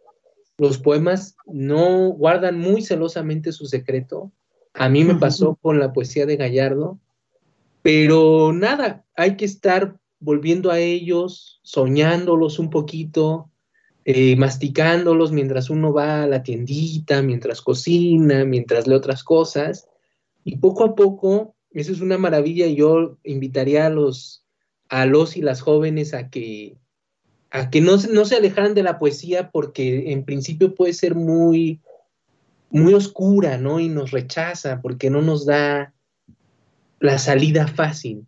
los poemas no guardan muy celosamente su secreto. A mí me pasó con la poesía de Gallardo, pero nada, hay que estar volviendo a ellos, soñándolos un poquito, eh, masticándolos mientras uno va a la tiendita, mientras cocina, mientras lee otras cosas. Y poco a poco, eso es una maravilla y yo invitaría a los, a los y las jóvenes a que a que no, no se alejaran de la poesía porque en principio puede ser muy, muy oscura, ¿no? Y nos rechaza porque no nos da la salida fácil.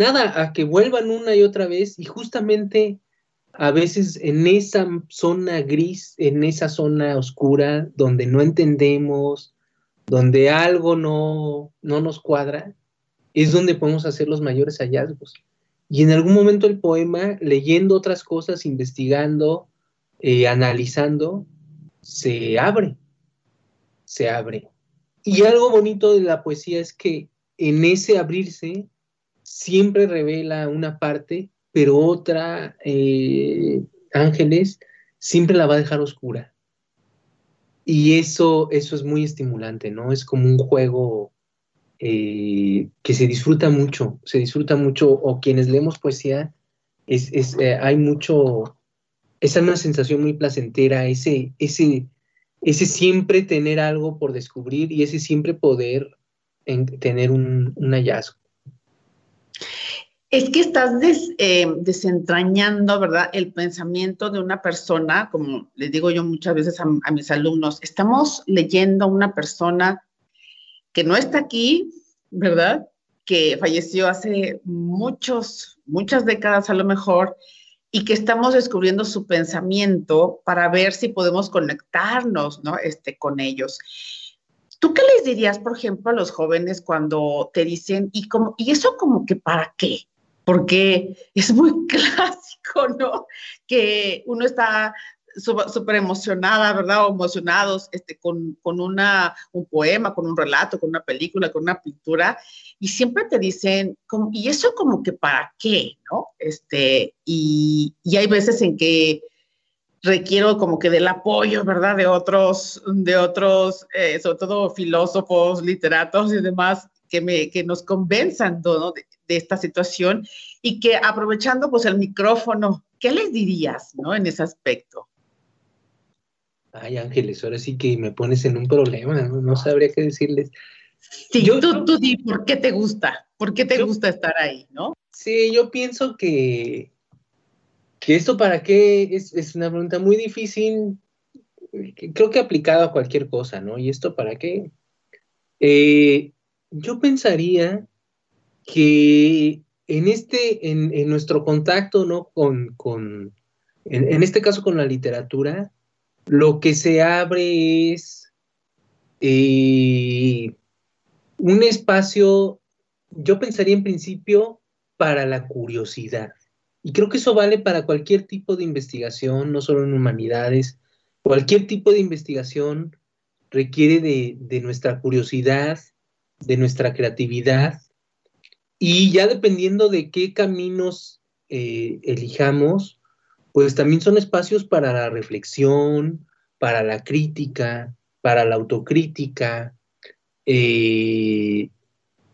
Nada, a que vuelvan una y otra vez y justamente a veces en esa zona gris, en esa zona oscura, donde no entendemos, donde algo no, no nos cuadra, es donde podemos hacer los mayores hallazgos. Y en algún momento el poema, leyendo otras cosas, investigando, eh, analizando, se abre, se abre. Y algo bonito de la poesía es que en ese abrirse siempre revela una parte, pero otra, eh, Ángeles, siempre la va a dejar oscura. Y eso, eso es muy estimulante, ¿no? Es como un juego eh, que se disfruta mucho, se disfruta mucho, o quienes leemos poesía, es, eh, hay mucho, esa es una sensación muy placentera, ese, ese, ese siempre tener algo por descubrir y ese siempre poder tener un, hallazgo. Es que estás eh, desentrañando, ¿verdad? El pensamiento de una persona, como les digo yo muchas veces a, mis alumnos, estamos leyendo a una persona que no está aquí, ¿verdad? Que falleció hace muchos, muchas décadas a lo mejor, y que estamos descubriendo su pensamiento para ver si podemos conectarnos, ¿no? Este, con ellos. ¿Tú qué les dirías, por ejemplo, a los jóvenes cuando te dicen, y, como, y eso como que para qué? Porque es muy clásico, ¿no? Que uno está súper emocionada, ¿verdad? O emocionados este, con, con una, un poema, con un relato, con una película, con una pintura, y siempre te dicen, ¿y eso como que para qué? ¿No? Este, y, y hay veces en que requiero como que del apoyo, ¿verdad? De otros, de otros, eh, sobre todo filósofos, literatos y demás, que, me, que nos convenzan ¿no? de, de, esta situación y que aprovechando pues el micrófono, ¿qué les dirías, ¿no? En ese aspecto. Ay, Ángeles, ahora sí que me pones en un problema, no, sabría qué decirles. Sí, yo, tú, tú di, ¿por qué te gusta? ¿Por qué te gusta estar ahí, no? Sí, yo pienso que, que esto para qué es, es una pregunta muy difícil, creo que aplicado a cualquier cosa, ¿no? ¿Y esto para qué? Eh, yo pensaría que en este, en, en nuestro contacto, ¿no? Con, con en, este caso con la literatura, lo que se abre es eh, un espacio, yo pensaría en principio, para la curiosidad. Y creo que eso vale para cualquier tipo de investigación, no solo en humanidades. Cualquier tipo de investigación requiere de, nuestra curiosidad, de nuestra creatividad. Y ya dependiendo de qué caminos eh, elijamos, pues también son espacios para la reflexión, para la crítica, para la autocrítica. Eh,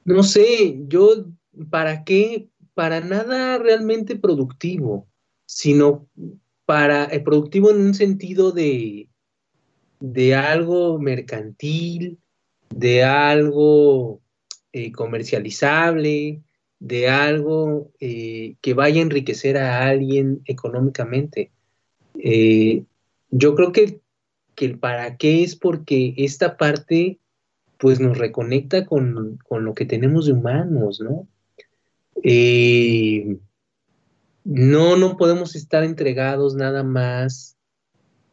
no sé, yo, ¿para qué? Para nada realmente productivo, sino para eh, productivo en un sentido de, de algo mercantil, de algo eh, comercializable, de algo eh, que vaya a enriquecer a alguien económicamente. Eh, yo creo que, el para qué es porque esta parte pues nos reconecta con, lo que tenemos de humanos, ¿no? No, no podemos estar entregados nada más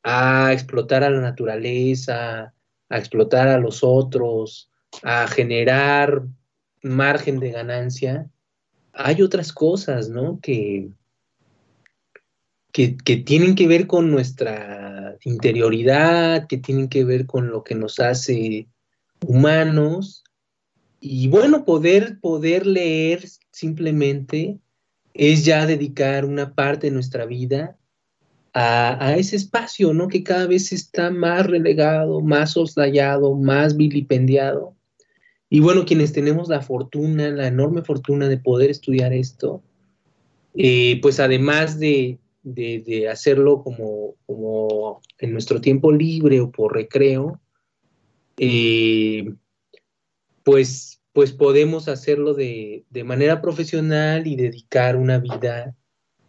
a explotar a la naturaleza, a explotar a los otros, a generar margen de ganancia, hay otras cosas, ¿no? Que, que, tienen que ver con nuestra interioridad, que tienen que ver con lo que nos hace humanos. Y bueno, poder, poder leer simplemente es ya dedicar una parte de nuestra vida a, ese espacio, ¿no? Que cada vez está más relegado, más soslayado, más vilipendiado. Y bueno, quienes tenemos la fortuna, la enorme fortuna de poder estudiar esto, eh, pues además de, hacerlo como, como, en nuestro tiempo libre o por recreo, eh, pues, pues podemos hacerlo de, de manera profesional y dedicar una vida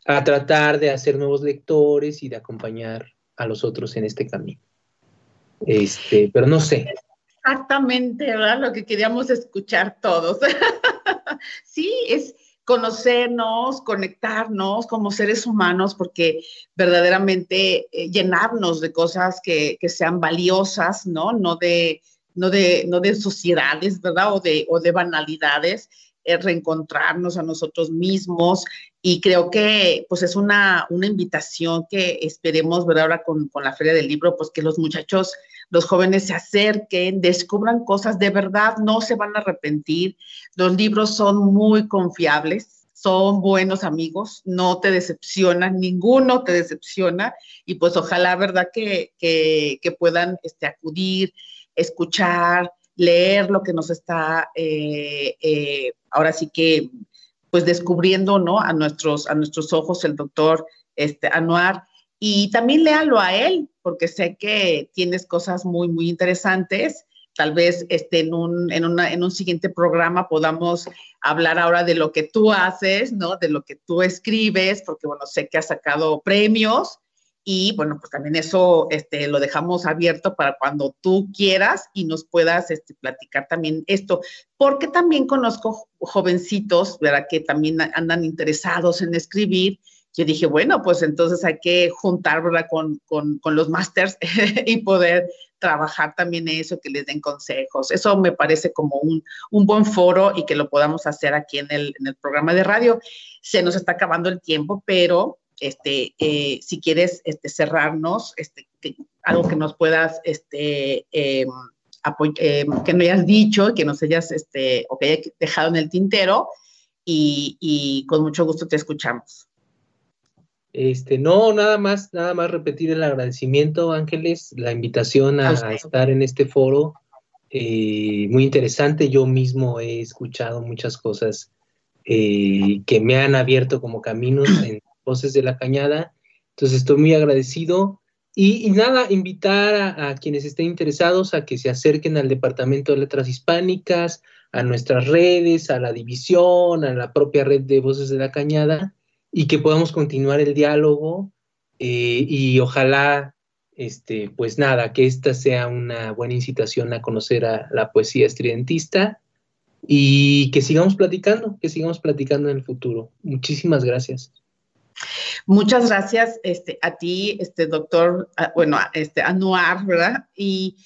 a tratar de hacer nuevos lectores y de acompañar a los otros en este camino. Este, pero no sé. Exactamente, ¿verdad? Lo que queríamos escuchar todos. sí, es conocernos, conectarnos como seres humanos, porque verdaderamente eh, llenarnos de cosas que, que, sean valiosas, ¿no? No de, no de, no de sociedades, ¿verdad? O de, o de banalidades, reencontrarnos a nosotros mismos y creo que pues es una, una invitación que esperemos ver ahora con, con, la Feria del Libro, pues que los muchachos, los jóvenes se acerquen, descubran cosas de verdad, no se van a arrepentir. Los libros son muy confiables, son buenos amigos, no te decepcionan, ninguno te decepciona y pues ojalá, ¿verdad? Que, que, puedan este, acudir, escuchar, leer lo que nos está, eh, eh, ahora sí que, pues descubriendo, ¿no? A nuestros, a nuestros ojos el doctor este, Anuar. Y también léalo a él, porque sé que tienes cosas muy, muy interesantes. Tal vez este, en, un, en, una, en un siguiente programa podamos hablar ahora de lo que tú haces, ¿no? De lo que tú escribes, porque, bueno, sé que has sacado premios y bueno, pues también eso este, lo dejamos abierto para cuando tú quieras y nos puedas este, platicar también esto, porque también conozco jovencitos, ¿verdad? Que también andan interesados en escribir. Yo dije, bueno, pues entonces hay que juntar, ¿verdad? Con, con, con los másters y poder trabajar también eso, que les den consejos. Eso me parece como un, un buen foro y que lo podamos hacer aquí en el, en el programa de radio. Se nos está acabando el tiempo, pero este, eh, si quieres este, cerrarnos, este, algo que nos puedas, este, em, em, que no hayas dicho, que nos hayas, este, o que hayas dejado en el tintero, y, con mucho gusto te escuchamos. Este, no, nada más, nada más repetir el agradecimiento, Ángeles, la invitación a, estar en este foro. Eh, muy interesante, yo mismo he escuchado muchas cosas eh, que me han abierto como caminos en Voces de la Cañada. Entonces estoy muy agradecido. Y, nada, invitar a, quienes estén interesados a que se acerquen al Departamento de Letras Hispánicas, a nuestras redes, a la división, a la propia red de Voces de la Cañada, y que podamos continuar el diálogo eh, y ojalá, este, pues nada, que esta sea una buena incitación a conocer a la poesía estridentista y que sigamos platicando, que sigamos platicando en el futuro. Muchísimas gracias. Muchas gracias este, a ti, este doctor, bueno, este Anuar, ¿verdad? Y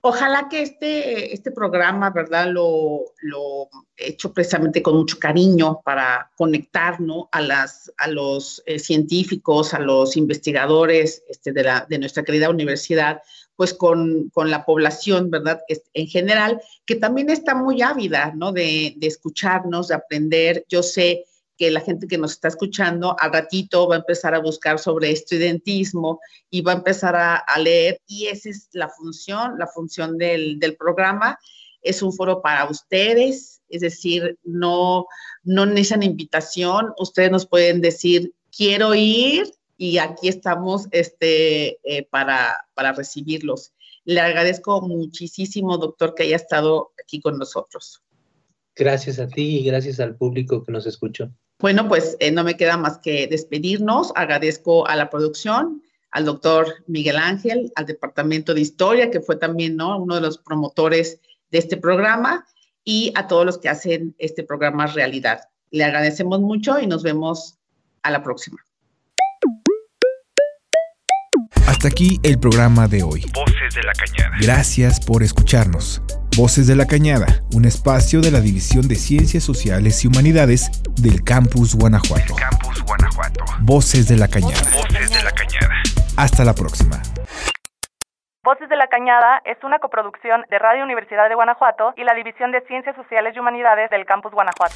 ojalá que este, este programa, ¿verdad? Lo, lo hecho precisamente con mucho cariño para conectarnos a, las, a los eh, científicos, a los investigadores este, de, la, de nuestra querida universidad, pues con, con, la población, ¿verdad? En general, que también está muy ávida, ¿no? De, de escucharnos, de aprender. Yo sé que la gente que nos está escuchando al ratito va a empezar a buscar sobre estudiantismo y va a empezar a, leer y esa es la función, la función del, programa. Es un foro para ustedes, es decir, no, no necesitan invitación, ustedes nos pueden decir, quiero ir y aquí estamos este, eh, para, para recibirlos. Le agradezco muchísimo, doctor, que haya estado aquí con nosotros. Gracias a ti y gracias al público que nos escuchó. Bueno, pues eh, no me queda más que despedirnos. Agradezco a la producción, al doctor Miguel Ángel, al Departamento de Historia, que fue también ¿no? uno de los promotores de este programa, y a todos los que hacen este programa realidad. Le agradecemos mucho y nos vemos a la próxima. Hasta aquí el programa de hoy. Voces de la Cañada. Gracias por escucharnos. Voces de la Cañada, un espacio de la División de Ciencias Sociales y Humanidades del Campus Guanajuato. Campus Guanajuato. Voces de la Cañada. Voces de la Cañada. Hasta la próxima. Voces de la Cañada es una coproducción de Radio Universidad de Guanajuato y la División de Ciencias Sociales y Humanidades del Campus Guanajuato.